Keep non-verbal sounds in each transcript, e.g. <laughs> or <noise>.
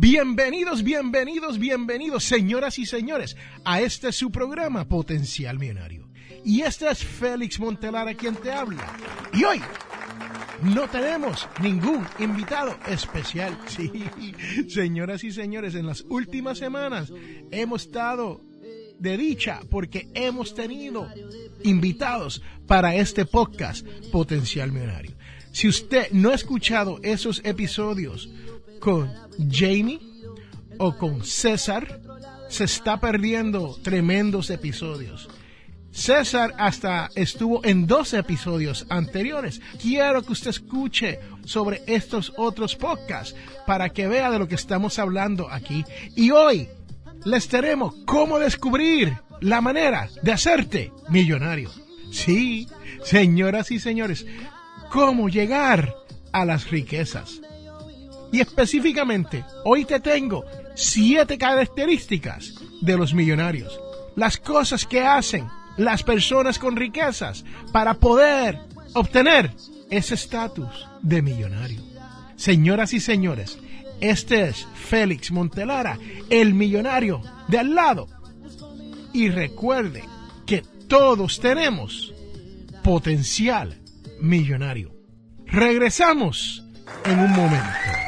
Bienvenidos, bienvenidos, bienvenidos, señoras y señores, a este su programa Potencial Millonario. Y este es Félix Montelara quien te habla. Y hoy no tenemos ningún invitado especial. <laughs> Sí, señoras y señores, en las últimas semanas hemos estado de dicha porque hemos tenido invitados para este podcast Potencial Millonario. Si usted no ha escuchado esos episodios con Jamie o con César, se está perdiendo tremendos episodios. César hasta estuvo en dos episodios anteriores. Quiero que usted escuche sobre estos otros podcasts para que vea de lo que estamos hablando aquí. Y hoy les tenemos cómo descubrir la manera de hacerte millonario. Sí, señoras y señores, cómo llegar a las riquezas. Y específicamente, hoy te tengo siete características de los millonarios. Las cosas que hacen las personas con riquezas para poder obtener ese estatus de millonario. Señoras y señores, este es Félix Montelara, el millonario de al lado. Y recuerde que todos tenemos potencial millonario. Regresamos en un momento.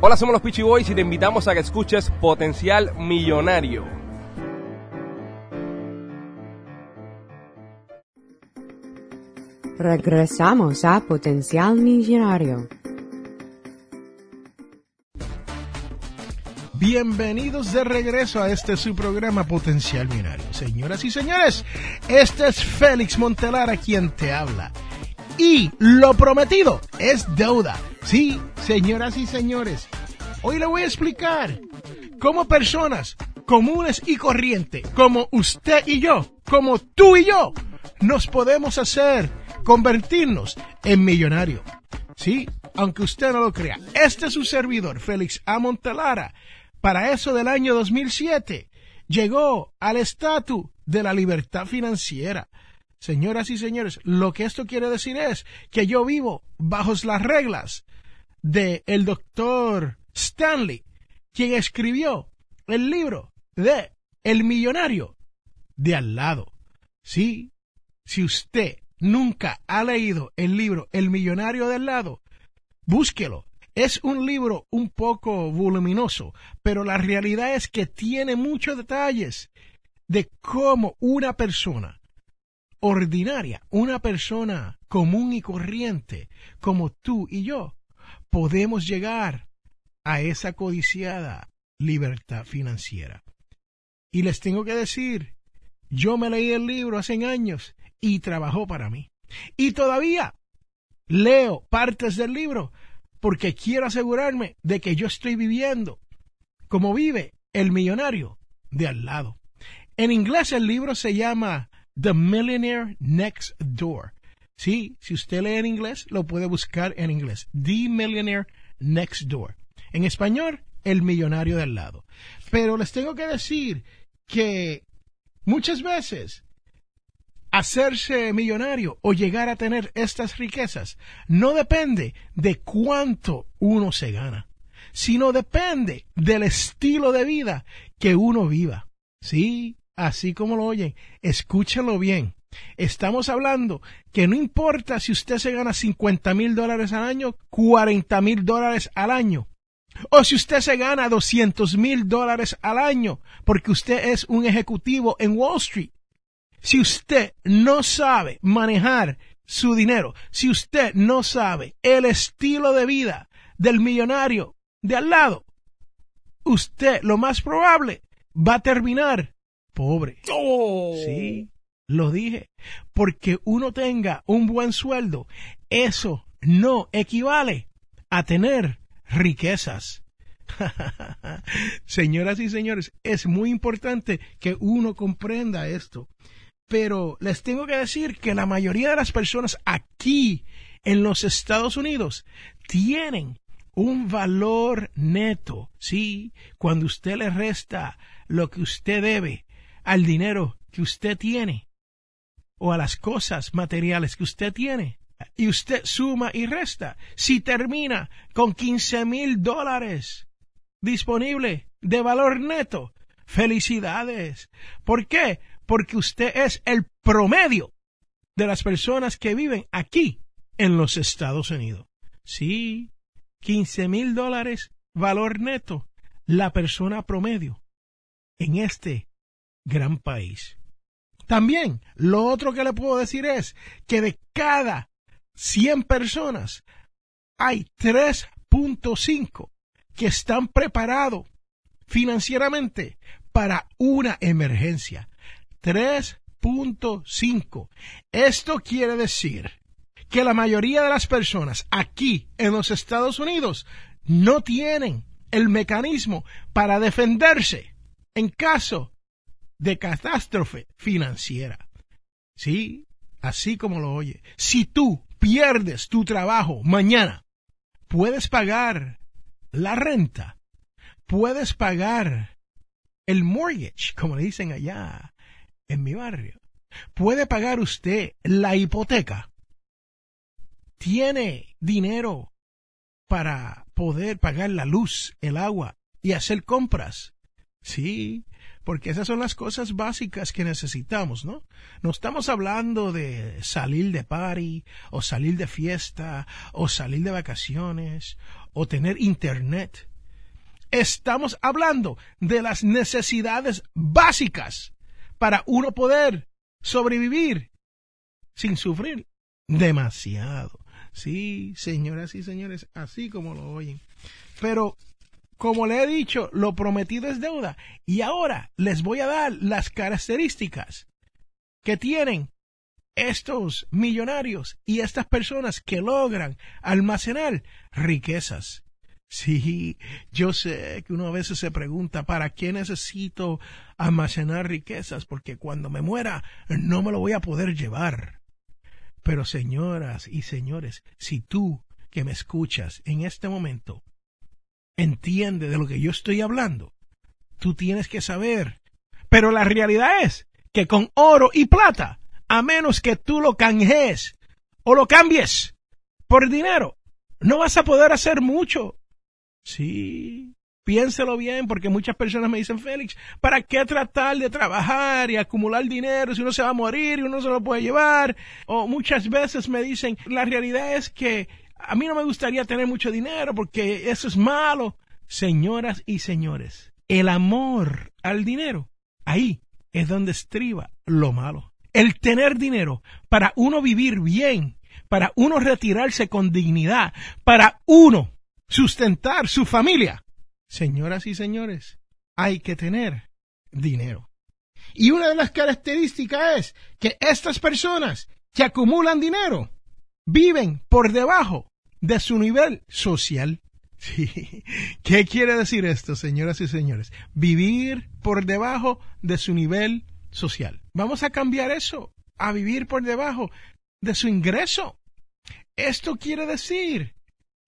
Hola, somos los Peachy Boys y te invitamos a que escuches Potencial Millonario. Regresamos a Potencial Millonario. Bienvenidos de regreso a este su programa Potencial Millonario. Señoras y señores, este es Félix Montelara quien te habla. Y lo prometido es deuda. Sí, señoras y señores, hoy le voy a explicar cómo personas comunes y corrientes, como usted y yo, como tú y yo, nos podemos hacer convertirnos en millonario. Sí, aunque usted no lo crea. Este es su servidor, Félix A. Montelara. Para eso del año 2007, llegó al estatus de la libertad financiera. Señoras y señores, lo que esto quiere decir es que yo vivo bajo las reglas de el doctor Stanley, quien escribió el libro de El millonario de al lado. Sí, si usted nunca ha leído el libro El millonario de al lado, búsquelo. Es un libro un poco voluminoso, pero la realidad es que tiene muchos detalles de cómo una persona ordinaria, una persona común y corriente, como tú y yo, podemos llegar a esa codiciada libertad financiera. Y les tengo que decir, yo me leí el libro hace años y trabajó para mí. Y todavía leo partes del libro porque quiero asegurarme de que yo estoy viviendo como vive el millonario de al lado. En inglés el libro se llama The Millionaire Next Door. Sí, si usted lee en inglés, lo puede buscar en inglés. The Millionaire Next Door. En español, El millonario de al lado. Pero les tengo que decir que muchas veces hacerse millonario o llegar a tener estas riquezas no depende de cuánto uno se gana, sino depende del estilo de vida que uno viva. Sí, así como lo oyen, escúchenlo bien. Estamos hablando que no importa si usted se gana 50 mil dólares al año, 40 mil dólares al año, o si usted se gana 200 mil dólares al año porque usted es un ejecutivo en Wall Street si usted no sabe manejar su dinero, si usted no sabe el estilo de vida del millonario de al lado, usted lo más probable va a terminar pobre. Oh. Sí, lo dije. Porque uno tenga un buen sueldo, eso no equivale a tener riquezas. <laughs> Señoras y señores, es muy importante que uno comprenda esto. Pero les tengo que decir que la mayoría de las personas aquí en los Estados Unidos tienen un valor neto, ¿sí? Cuando usted le resta lo que usted debe al dinero que usted tiene o a las cosas materiales que usted tiene y usted suma y resta, si termina con 15 mil dólares disponible de valor neto, felicidades. ¿Por qué? porque usted es el promedio de las personas que viven aquí en los Estados Unidos. Sí, 15 mil dólares valor neto, la persona promedio en este gran país. También, lo otro que le puedo decir es que de cada 100 personas hay 3.5 que están preparados financieramente para una emergencia. 3.5. Esto quiere decir que la mayoría de las personas aquí en los Estados Unidos no tienen el mecanismo para defenderse en caso de catástrofe financiera. Sí, así como lo oye. Si tú pierdes tu trabajo mañana, puedes pagar la renta, puedes pagar el mortgage, como le dicen allá, en mi barrio. ¿Puede pagar usted la hipoteca? ¿Tiene dinero para poder pagar la luz, el agua y hacer compras? Sí, porque esas son las cosas básicas que necesitamos, ¿no? No estamos hablando de salir de party, o salir de fiesta, o salir de vacaciones, o tener internet. Estamos hablando de las necesidades básicas para uno poder sobrevivir sin sufrir demasiado. Sí, señoras y señores, así como lo oyen. Pero, como le he dicho, lo prometido es deuda. Y ahora les voy a dar las características que tienen estos millonarios y estas personas que logran almacenar riquezas. Sí, yo sé que uno a veces se pregunta, ¿para qué necesito almacenar riquezas? Porque cuando me muera no me lo voy a poder llevar. Pero señoras y señores, si tú que me escuchas en este momento entiende de lo que yo estoy hablando, tú tienes que saber. Pero la realidad es que con oro y plata, a menos que tú lo canjees o lo cambies por dinero, no vas a poder hacer mucho. Sí, piénselo bien, porque muchas personas me dicen, Félix, ¿para qué tratar de trabajar y acumular dinero si uno se va a morir y uno se lo puede llevar? O muchas veces me dicen, la realidad es que a mí no me gustaría tener mucho dinero porque eso es malo. Señoras y señores, el amor al dinero, ahí es donde estriba lo malo. El tener dinero para uno vivir bien, para uno retirarse con dignidad, para uno sustentar su familia. Señoras y señores, hay que tener dinero. Y una de las características es que estas personas que acumulan dinero viven por debajo de su nivel social. <laughs> Sí. ¿Qué quiere decir esto, señoras y señores? Vivir por debajo de su nivel social. Vamos a cambiar eso a vivir por debajo de su ingreso. Esto quiere decir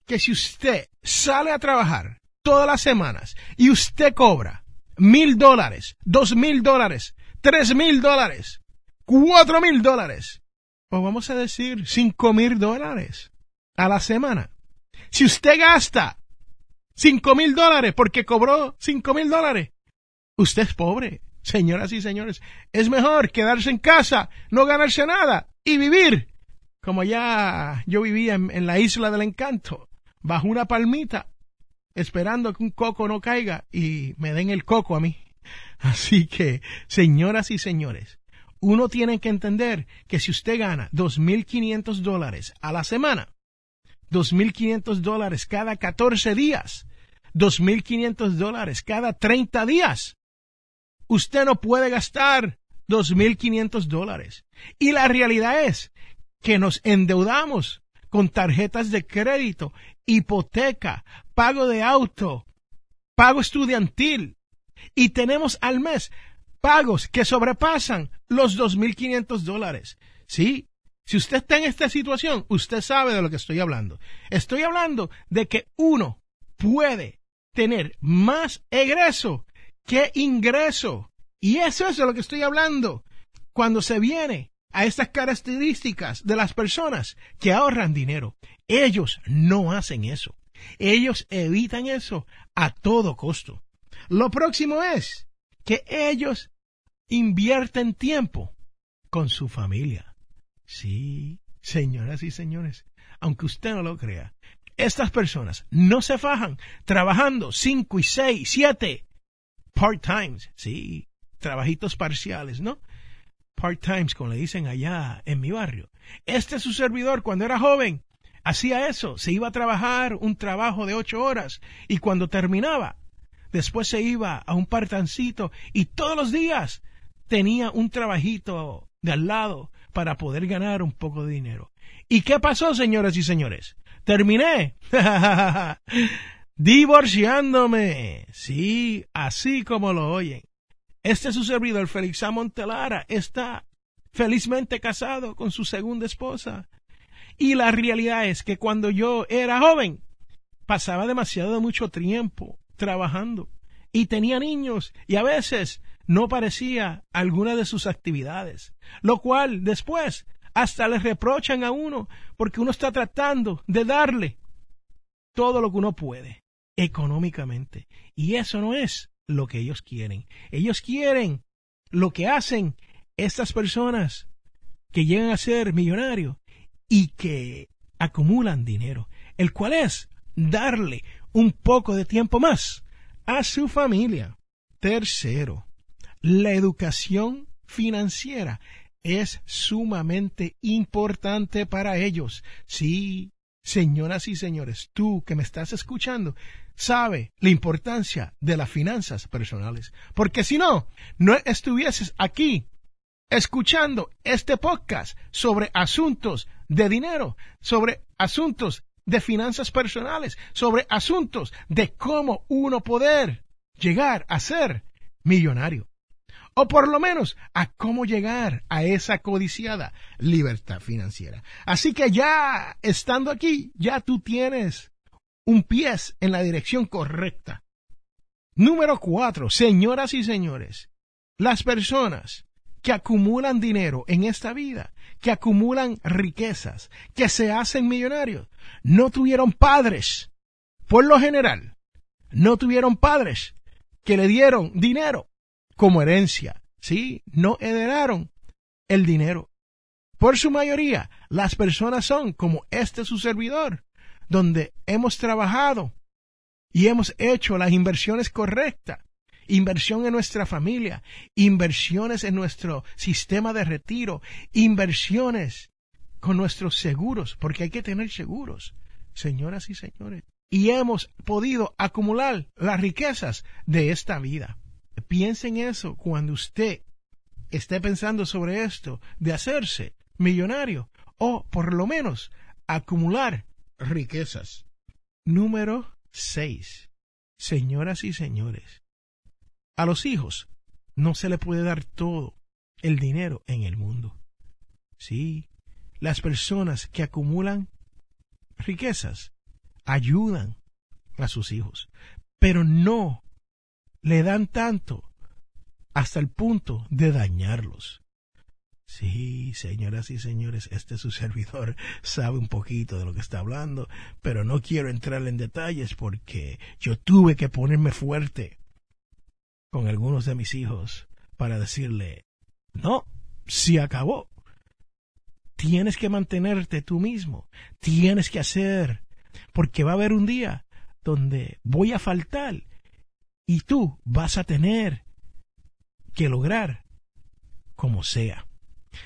que si usted sale a trabajar todas las semanas y usted cobra mil dólares, dos mil dólares, tres mil dólares, cuatro mil dólares, o vamos a decir cinco mil dólares a la semana. Si usted gasta cinco mil dólares porque cobró cinco mil dólares, usted es pobre. Señoras y señores, es mejor quedarse en casa, no ganarse nada y vivir como ya yo vivía en, la isla del encanto, bajo una palmita, esperando que un coco no caiga y me den el coco a mí. Así que, señoras y señores, uno tiene que entender que si usted gana dos mil quinientos dólares a la semana, dos mil quinientos dólares cada catorce días, dos mil quinientos dólares cada treinta días, usted no puede gastar dos mil quinientos dólares. Y la realidad es que nos endeudamos con tarjetas de crédito, hipoteca, pago de auto, pago estudiantil y tenemos al mes pagos que sobrepasan los 2.500 dólares. Sí, si usted está en esta situación, usted sabe de lo que estoy hablando. Estoy hablando de que uno puede tener más egreso que ingreso. Y eso es de lo que estoy hablando. Cuando se viene a estas características de las personas que ahorran dinero. Ellos no hacen eso. Ellos evitan eso a todo costo. Lo próximo es que ellos invierten tiempo con su familia. Sí, señoras y señores, aunque usted no lo crea, estas personas no se fajan trabajando cinco y seis, siete part-times, sí, trabajitos parciales, ¿no? part-times, como le dicen allá en mi barrio. Este es su servidor cuando era joven. Hacía eso, se iba a trabajar un trabajo de ocho horas y cuando terminaba, después se iba a un partancito y todos los días tenía un trabajito de al lado para poder ganar un poco de dinero. ¿Y qué pasó, señoras y señores? Terminé. <laughs> Divorciándome. Sí, así como lo oyen. Este es su servidor, Félix. Montelara, está felizmente casado con su segunda esposa. Y la realidad es que cuando yo era joven, pasaba demasiado mucho tiempo trabajando y tenía niños y a veces no parecía alguna de sus actividades, lo cual después hasta le reprochan a uno porque uno está tratando de darle todo lo que uno puede económicamente. Y eso no es lo que ellos quieren. Ellos quieren lo que hacen estas personas que llegan a ser millonarios y que acumulan dinero, el cual es darle un poco de tiempo más a su familia. Tercero, la educación financiera es sumamente importante para ellos. Sí, señoras y señores, tú que me estás escuchando, sabe la importancia de las finanzas personales. Porque si no, no estuvieses aquí escuchando este podcast sobre asuntos de dinero, sobre asuntos de finanzas personales, sobre asuntos de cómo uno poder llegar a ser millonario. O por lo menos a cómo llegar a esa codiciada libertad financiera. Así que ya estando aquí, ya tú tienes un pie en la dirección correcta. Número cuatro, señoras y señores, las personas que acumulan dinero en esta vida, que acumulan riquezas, que se hacen millonarios, no tuvieron padres, por lo general, no tuvieron padres que le dieron dinero como herencia, ¿sí? No heredaron el dinero. Por su mayoría, las personas son como este su servidor, donde hemos trabajado y hemos hecho las inversiones correctas. Inversión en nuestra familia, inversiones en nuestro sistema de retiro, inversiones con nuestros seguros, porque hay que tener seguros, señoras y señores. Y hemos podido acumular las riquezas de esta vida. Piensen eso cuando usted esté pensando sobre esto, de hacerse millonario o por lo menos acumular riquezas. Número 6. Señoras y señores, a los hijos no se le puede dar todo el dinero en el mundo. Sí, las personas que acumulan riquezas ayudan a sus hijos, pero no le dan tanto hasta el punto de dañarlos. Sí, señoras y señores, este su <laughs> servidor sabe un poquito de lo que está hablando, pero no quiero entrar en detalles porque yo tuve que ponerme fuerte con algunos de mis hijos para decirle, no, si acabó. Tienes que mantenerte tú mismo, tienes que hacer, porque va a haber un día donde voy a faltar y tú vas a tener que lograr como sea.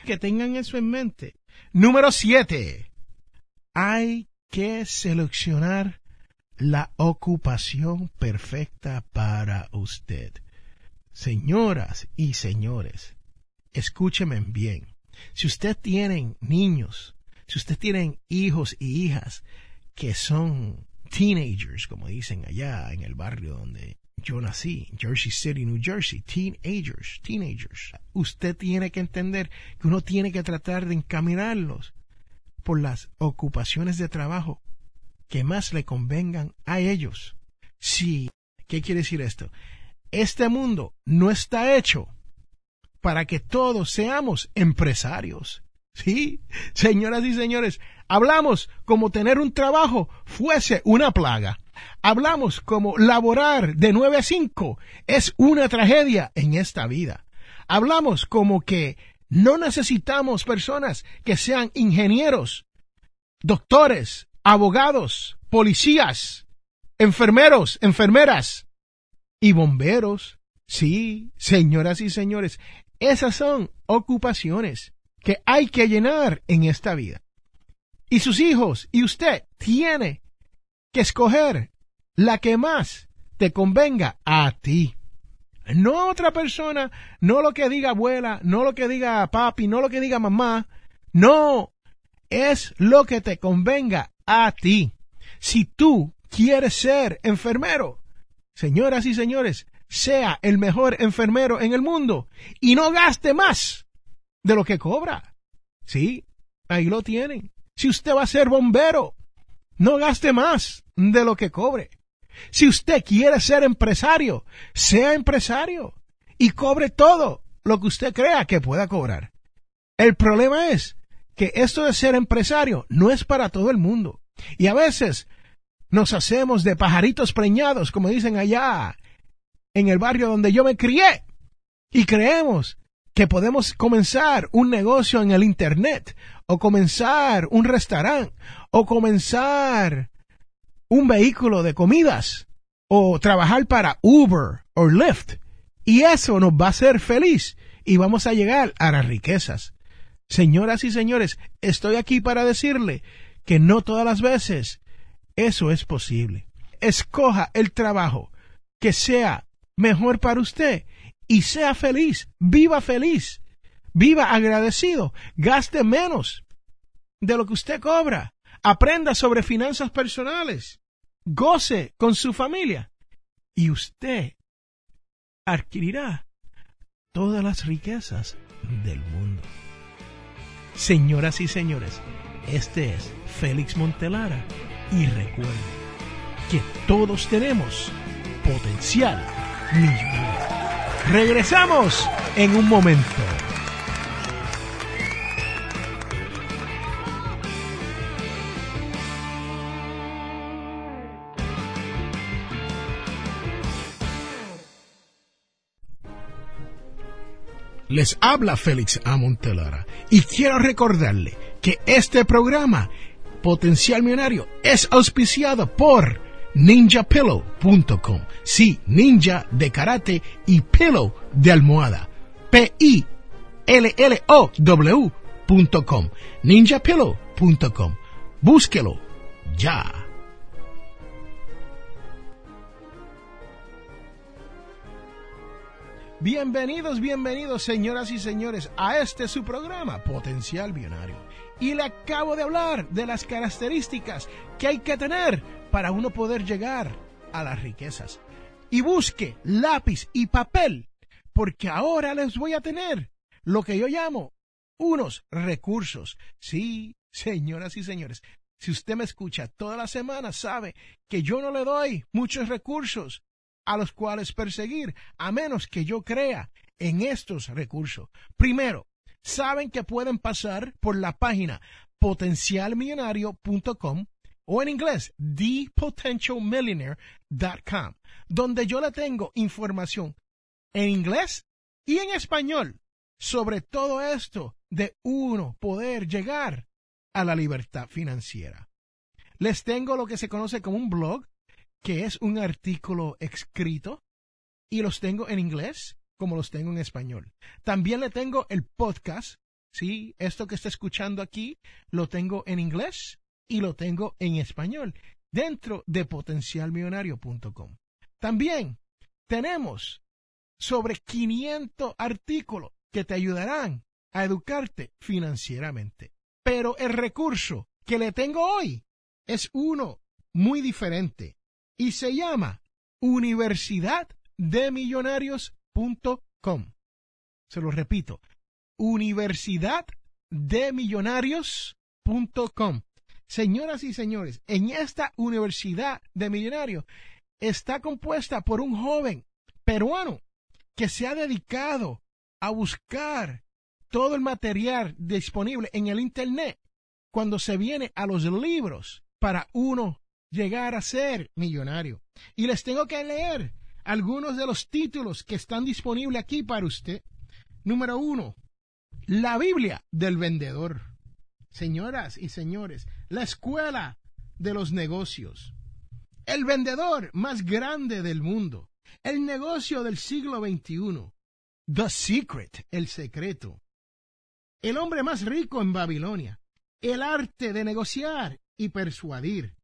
Que tengan eso en mente. Número siete. Hay que seleccionar la ocupación perfecta para usted. Señoras y señores, escúcheme bien. Si usted tiene niños, si usted tiene hijos y hijas que son teenagers, como dicen allá en el barrio donde yo nací, Jersey City, New Jersey, teenagers, teenagers. Usted tiene que entender que uno tiene que tratar de encaminarlos por las ocupaciones de trabajo que más le convengan a ellos. Sí, ¿qué quiere decir esto? Este mundo no está hecho para que todos seamos empresarios. Sí, señoras y señores, hablamos como tener un trabajo fuese una plaga. Hablamos como laborar de nueve a cinco es una tragedia en esta vida. Hablamos como que no necesitamos personas que sean ingenieros, doctores, abogados, policías, enfermeros, enfermeras y bomberos. Sí, señoras y señores, esas son ocupaciones que hay que llenar en esta vida. Y sus hijos y usted tiene que escoger la que más te convenga a ti. No otra persona, no lo que diga abuela, no lo que diga papi, no lo que diga mamá. No, es lo que te convenga a ti. Si tú quieres ser enfermero, señoras y señores, sea el mejor enfermero en el mundo y no gaste más de lo que cobra. Sí, ahí lo tienen. Si usted va a ser bombero, no gaste más de lo que cobre. Si usted quiere ser empresario, sea empresario y cobre todo lo que usted crea que pueda cobrar. El problema es que esto de ser empresario no es para todo el mundo. Y a veces nos hacemos de pajaritos preñados, como dicen allá en el barrio donde yo me crié, y creemos que podemos comenzar un negocio en el Internet, o comenzar un restaurante, o comenzar un vehículo de comidas, o trabajar para Uber o Lyft. Y eso nos va a hacer feliz y vamos a llegar a las riquezas. Señoras y señores, estoy aquí para decirle que no todas las veces eso es posible. Escoja el trabajo que sea mejor para usted y sea feliz, viva feliz, viva agradecido, gaste menos de lo que usted cobra, aprenda sobre finanzas personales, goce con su familia y usted adquirirá todas las riquezas del mundo. Señoras y señores, este es Félix Montelara y recuerden que todos tenemos potencial millonario. Regresamos en un momento. Les habla Félix A. Montelara y quiero recordarle que este programa Potencial Millonario es auspiciado por ninjapillow.com. Sí, ninja de karate y pillow de almohada. P-I-L-L-O-W.com. ninjapillow.com. Búsquelo ya. Bienvenidos, bienvenidos, señoras y señores, a este su programa, Potencial Millonario. Y le acabo de hablar de las características que hay que tener para uno poder llegar a las riquezas. Y busque lápiz y papel, porque ahora les voy a tener lo que yo llamo unos recursos. Sí, señoras y señores, si usted me escucha toda la semana, sabe que yo no le doy muchos recursos a los cuales perseguir, a menos que yo crea en estos recursos. Primero, saben que pueden pasar por la página potencialmillonario.com o en inglés thepotentialmillionaire.com, donde yo le tengo información en inglés y en español sobre todo esto de uno poder llegar a la libertad financiera. Les tengo lo que se conoce como un blog que es un artículo escrito y los tengo en inglés como los tengo en español. También le tengo el podcast, sí, esto que está escuchando aquí lo tengo en inglés y lo tengo en español dentro de potencialmillonario.com. También tenemos sobre 500 artículos que te ayudarán a educarte financieramente. Pero el recurso que le tengo hoy es uno muy diferente y se llama Se lo repito, universidaddemillonarios.com. Señoras y señores, en esta Universidad de Millonarios está compuesta por un joven peruano que se ha dedicado a buscar todo el material disponible en el Internet cuando se viene a los libros para uno llegar a ser millonario. Y les tengo que leer algunos de los títulos que están disponibles aquí para usted. Número uno, la Biblia del vendedor. Señoras y señores, la escuela de los negocios. El vendedor más grande del mundo. El negocio del siglo XXI. The Secret, el secreto. El hombre más rico en Babilonia. El arte de negociar y persuadir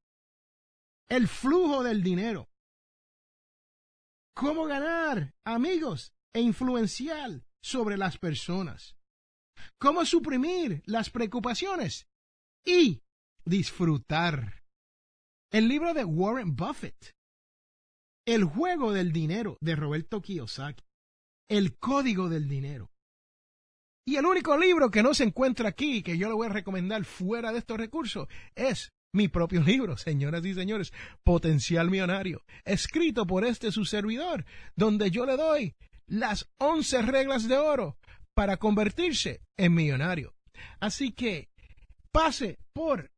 el flujo del dinero. Cómo ganar amigos e influenciar sobre las personas. Cómo suprimir las preocupaciones y disfrutar. El libro de Warren Buffett. El juego del dinero de Roberto Kiyosaki. El código del dinero. Y el único libro que no se encuentra aquí, que yo le voy a recomendar fuera de estos recursos, es mi propio libro, señoras y señores, Potencial Millonario, escrito por este su servidor, donde yo le doy las once reglas de oro para convertirse en millonario. Así que pase por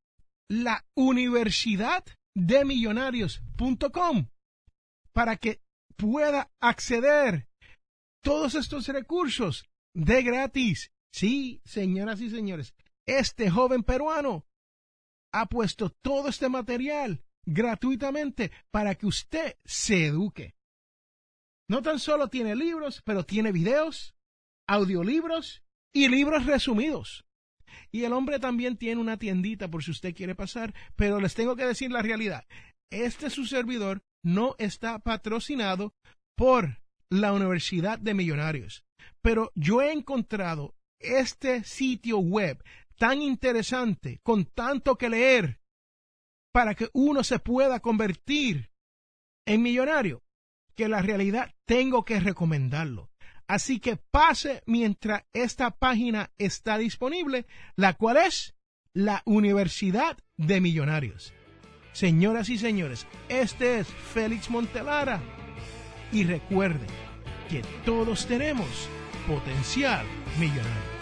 la universidad de millonarios.com para que pueda acceder todos estos recursos de gratis. Sí, señoras y señores, este joven peruano ha puesto todo este material gratuitamente para que usted se eduque. No tan solo tiene libros, pero tiene videos, audiolibros y libros resumidos. Y el hombre también tiene una tiendita por si usted quiere pasar, pero les tengo que decir la realidad. Este su servidor no está patrocinado por la Universidad de Millonarios, pero yo he encontrado este sitio web tan interesante, con tanto que leer, para que uno se pueda convertir en millonario, que la realidad tengo que recomendarlo. Así que pase mientras esta página está disponible, la cual es la Universidad de Millonarios. Señoras y señores, este es Félix Montelara y recuerden que todos tenemos potencial millonario.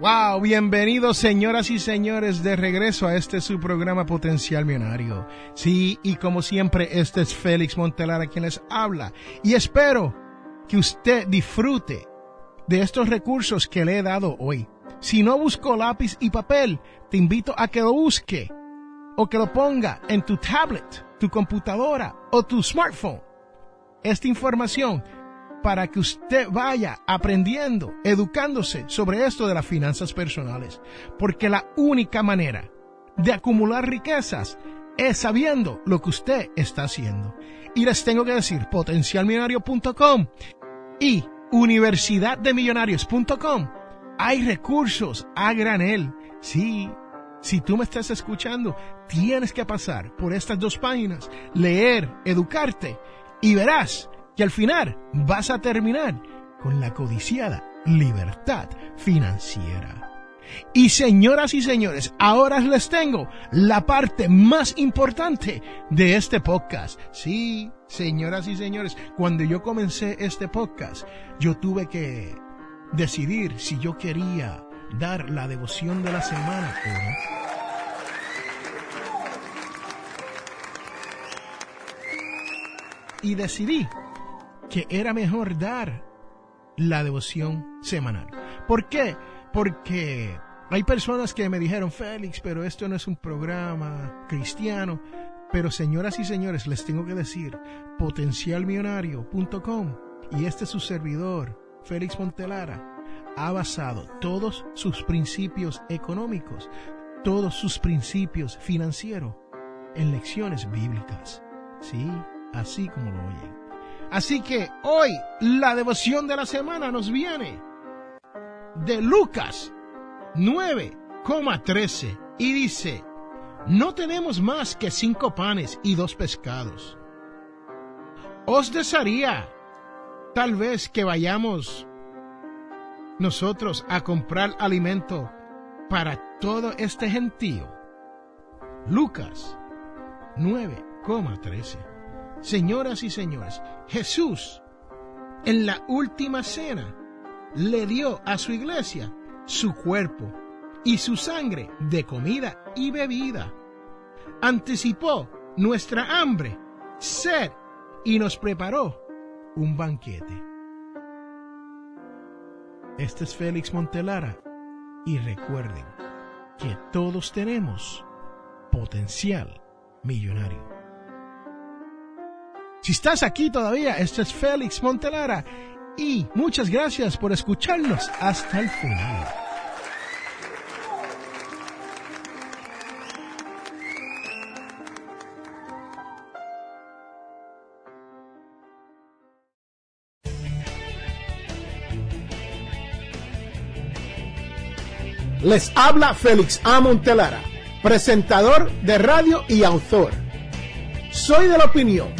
Wow, bienvenidos señoras y señores de regreso a este su programa Potencial Millonario. Sí, y como siempre, este es Félix Montelar a quien les habla. Y espero que usted disfrute de estos recursos que le he dado hoy. Si no busco lápiz y papel, te invito a que lo busque o que lo ponga en tu tablet, tu computadora o tu smartphone. Esta información para que usted vaya aprendiendo, educándose sobre esto de las finanzas personales. Porque la única manera de acumular riquezas es sabiendo lo que usted está haciendo. Y les tengo que decir, potencialmillonario.com y universidaddemillonarios.com. Hay recursos a granel. Sí, si tú me estás escuchando, tienes que pasar por estas dos páginas, leer, educarte y verás que al final vas a terminar con la codiciada libertad financiera. Y señoras y señores, ahora les tengo la parte más importante de este podcast. Sí, señoras y señores, cuando yo comencé este podcast, yo tuve que decidir si yo quería dar la devoción de la semana o no. Y decidí que era mejor dar la devoción semanal. ¿Por qué? Porque hay personas que me dijeron, Félix, pero esto no es un programa cristiano. Pero señoras y señores, les tengo que decir, potencialmillonario.com y este es su servidor, Félix Montelara, ha basado todos sus principios económicos, todos sus principios financieros en lecciones bíblicas. Sí, así como lo oyen. Así que hoy la devoción de la semana nos viene de Lucas 9,13 y dice, no tenemos más que cinco panes y dos pescados. Os desearía tal vez que vayamos nosotros a comprar alimento para todo este gentío. Lucas 9,13 Señoras y señores, Jesús en la última cena le dio a su iglesia su cuerpo y su sangre de comida y bebida. Anticipó nuestra hambre, sed y nos preparó un banquete. Este es Félix Montelara y recuerden que todos tenemos potencial millonario. Si estás aquí todavía, este es Félix Montelara y muchas gracias por escucharnos hasta el final. Les habla Félix A. Montelara, presentador de radio y autor. Soy de la opinión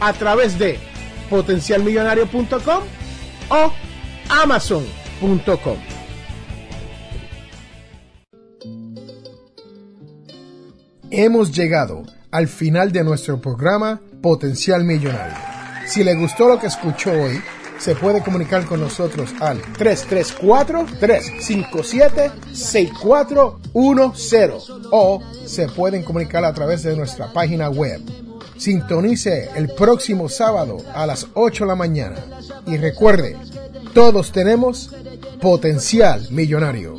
a través de potencialmillonario.com o amazon.com. Hemos llegado al final de nuestro programa Potencial Millonario. Si le gustó lo que escuchó hoy, se puede comunicar con nosotros al 334-357-6410 o se pueden comunicar a través de nuestra página web Sintonice el próximo sábado a las 8 de la mañana. Y recuerde, todos tenemos potencial millonario.